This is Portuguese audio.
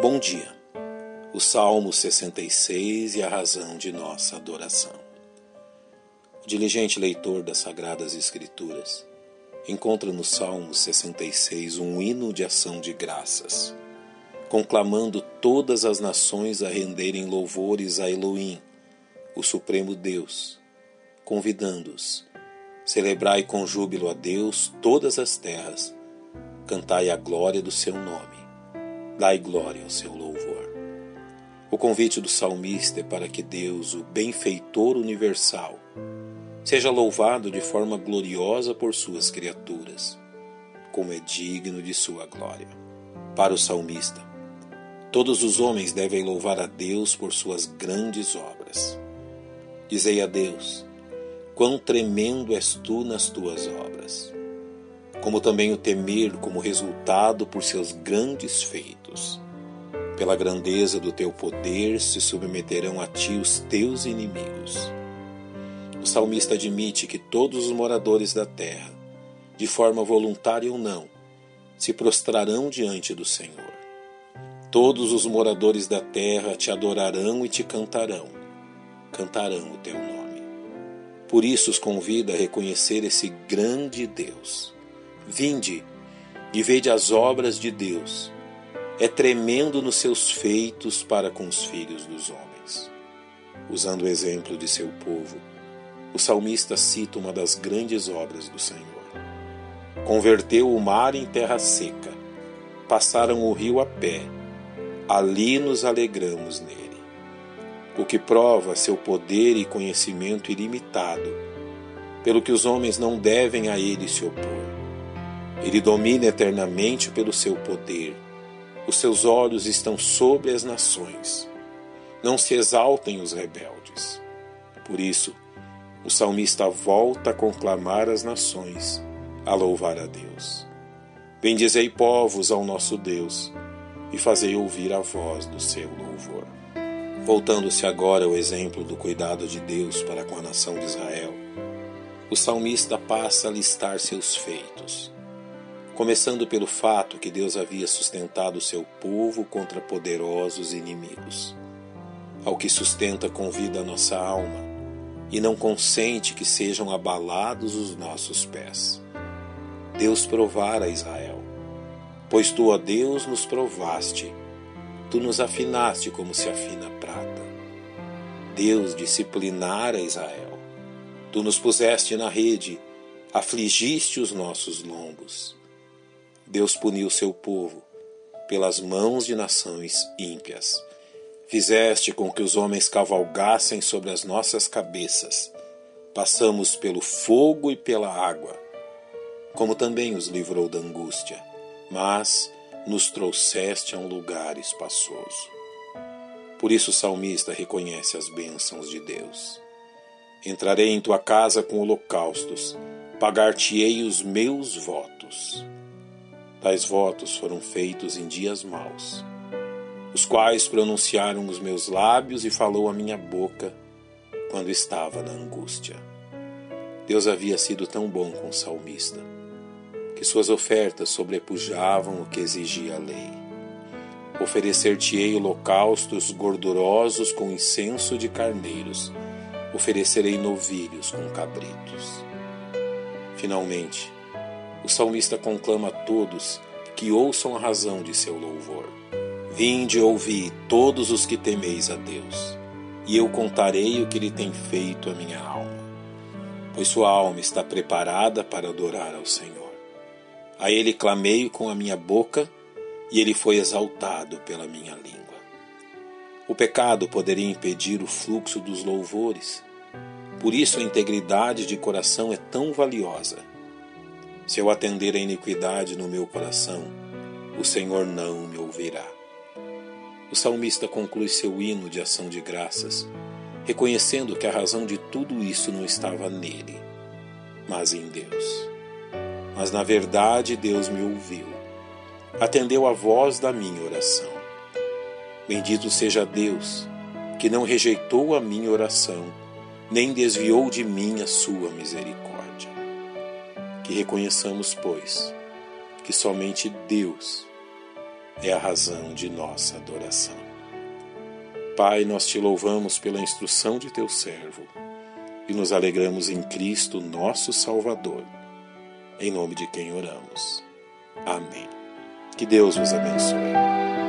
Bom dia. O Salmo 66 e a razão de nossa adoração. O diligente leitor das Sagradas Escrituras encontra no Salmo 66 um hino de ação de graças, conclamando todas as nações a renderem louvores a Elohim, o Supremo Deus, convidando-os: celebrai com júbilo a Deus todas as terras, cantai a glória do seu nome Dai glória ao seu louvor. O convite do salmista é para que Deus, o benfeitor universal, seja louvado de forma gloriosa por suas criaturas, como é digno de sua glória. Para o salmista, todos os homens devem louvar a Deus por suas grandes obras. Dizei a Deus: quão tremendo és tu nas tuas obras como também o temer como resultado por seus grandes feitos. Pela grandeza do teu poder se submeterão a ti os teus inimigos. O salmista admite que todos os moradores da terra, de forma voluntária ou não, se prostrarão diante do Senhor. Todos os moradores da terra te adorarão e te cantarão, cantarão o teu nome. Por isso os convida a reconhecer esse grande Deus Vinde e vede as obras de Deus. É tremendo nos seus feitos para com os filhos dos homens. Usando o exemplo de seu povo, o salmista cita uma das grandes obras do Senhor. Converteu o mar em terra seca, passaram o rio a pé, ali nos alegramos nele. O que prova seu poder e conhecimento ilimitado, pelo que os homens não devem a ele se opor. Ele domina eternamente pelo seu poder. Os seus olhos estão sobre as nações. Não se exaltem os rebeldes. Por isso, o salmista volta a conclamar as nações, a louvar a Deus. Bendizei povos ao nosso Deus e fazei ouvir a voz do seu louvor. Voltando-se agora ao exemplo do cuidado de Deus para com a nação de Israel, o salmista passa a listar seus feitos começando pelo fato que Deus havia sustentado seu povo contra poderosos inimigos. Ao que sustenta com vida a nossa alma e não consente que sejam abalados os nossos pés. Deus provara Israel, pois tu, ó Deus, nos provaste, tu nos afinaste como se afina a prata. Deus disciplinara Israel, tu nos puseste na rede, afligiste os nossos lombos Deus puniu seu povo pelas mãos de nações ímpias. Fizeste com que os homens cavalgassem sobre as nossas cabeças. Passamos pelo fogo e pela água, como também os livrou da angústia, mas nos trouxeste a um lugar espaçoso. Por isso o salmista reconhece as bênçãos de Deus. Entrarei em tua casa com holocaustos, pagar-te-ei os meus votos. Tais votos foram feitos em dias maus, os quais pronunciaram os meus lábios e falou a minha boca quando estava na angústia. Deus havia sido tão bom com o salmista, que suas ofertas sobrepujavam o que exigia a lei. Oferecer-te-ei holocaustos gordurosos com incenso de carneiros, oferecerei novilhos com cabritos. Finalmente, o salmista conclama a todos que ouçam a razão de seu louvor. Vinde ouvi todos os que temeis a Deus, e eu contarei o que ele tem feito à minha alma. Pois sua alma está preparada para adorar ao Senhor. A ele clamei com a minha boca, e ele foi exaltado pela minha língua. O pecado poderia impedir o fluxo dos louvores. Por isso a integridade de coração é tão valiosa se eu atender a iniquidade no meu coração, o Senhor não me ouvirá. O salmista conclui seu hino de ação de graças, reconhecendo que a razão de tudo isso não estava nele, mas em Deus. Mas na verdade Deus me ouviu, atendeu a voz da minha oração. Bendito seja Deus, que não rejeitou a minha oração, nem desviou de mim a sua misericórdia. Que reconheçamos, pois, que somente Deus é a razão de nossa adoração. Pai, nós te louvamos pela instrução de teu servo e nos alegramos em Cristo, nosso Salvador, em nome de quem oramos. Amém. Que Deus vos abençoe.